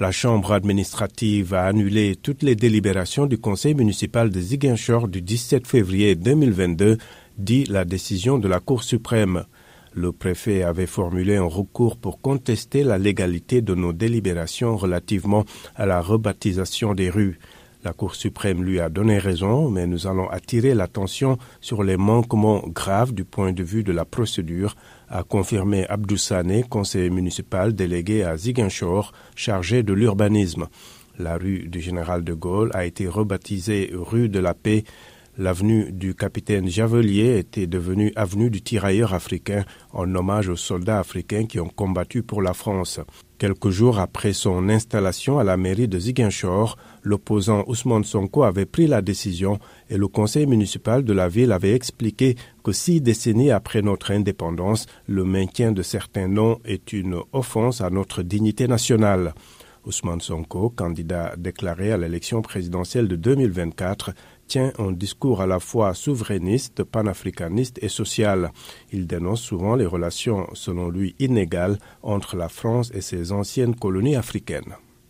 La Chambre administrative a annulé toutes les délibérations du Conseil municipal de Ziguinchor du 17 février 2022, dit la décision de la Cour suprême. Le préfet avait formulé un recours pour contester la légalité de nos délibérations relativement à la rebaptisation des rues. La Cour suprême lui a donné raison, mais nous allons attirer l'attention sur les manquements graves du point de vue de la procédure, a confirmé Abdou conseiller municipal délégué à Ziguinchor, chargé de l'urbanisme. La rue du Général de Gaulle a été rebaptisée rue de la Paix L'avenue du capitaine Javelier était devenue avenue du tirailleur africain en hommage aux soldats africains qui ont combattu pour la France. Quelques jours après son installation à la mairie de Ziguinchor, l'opposant Ousmane Sonko avait pris la décision et le conseil municipal de la ville avait expliqué que six décennies après notre indépendance, le maintien de certains noms est une offense à notre dignité nationale. Ousmane Sonko, candidat déclaré à l'élection présidentielle de 2024, tient un discours à la fois souverainiste, panafricaniste et social. Il dénonce souvent les relations, selon lui, inégales entre la France et ses anciennes colonies africaines.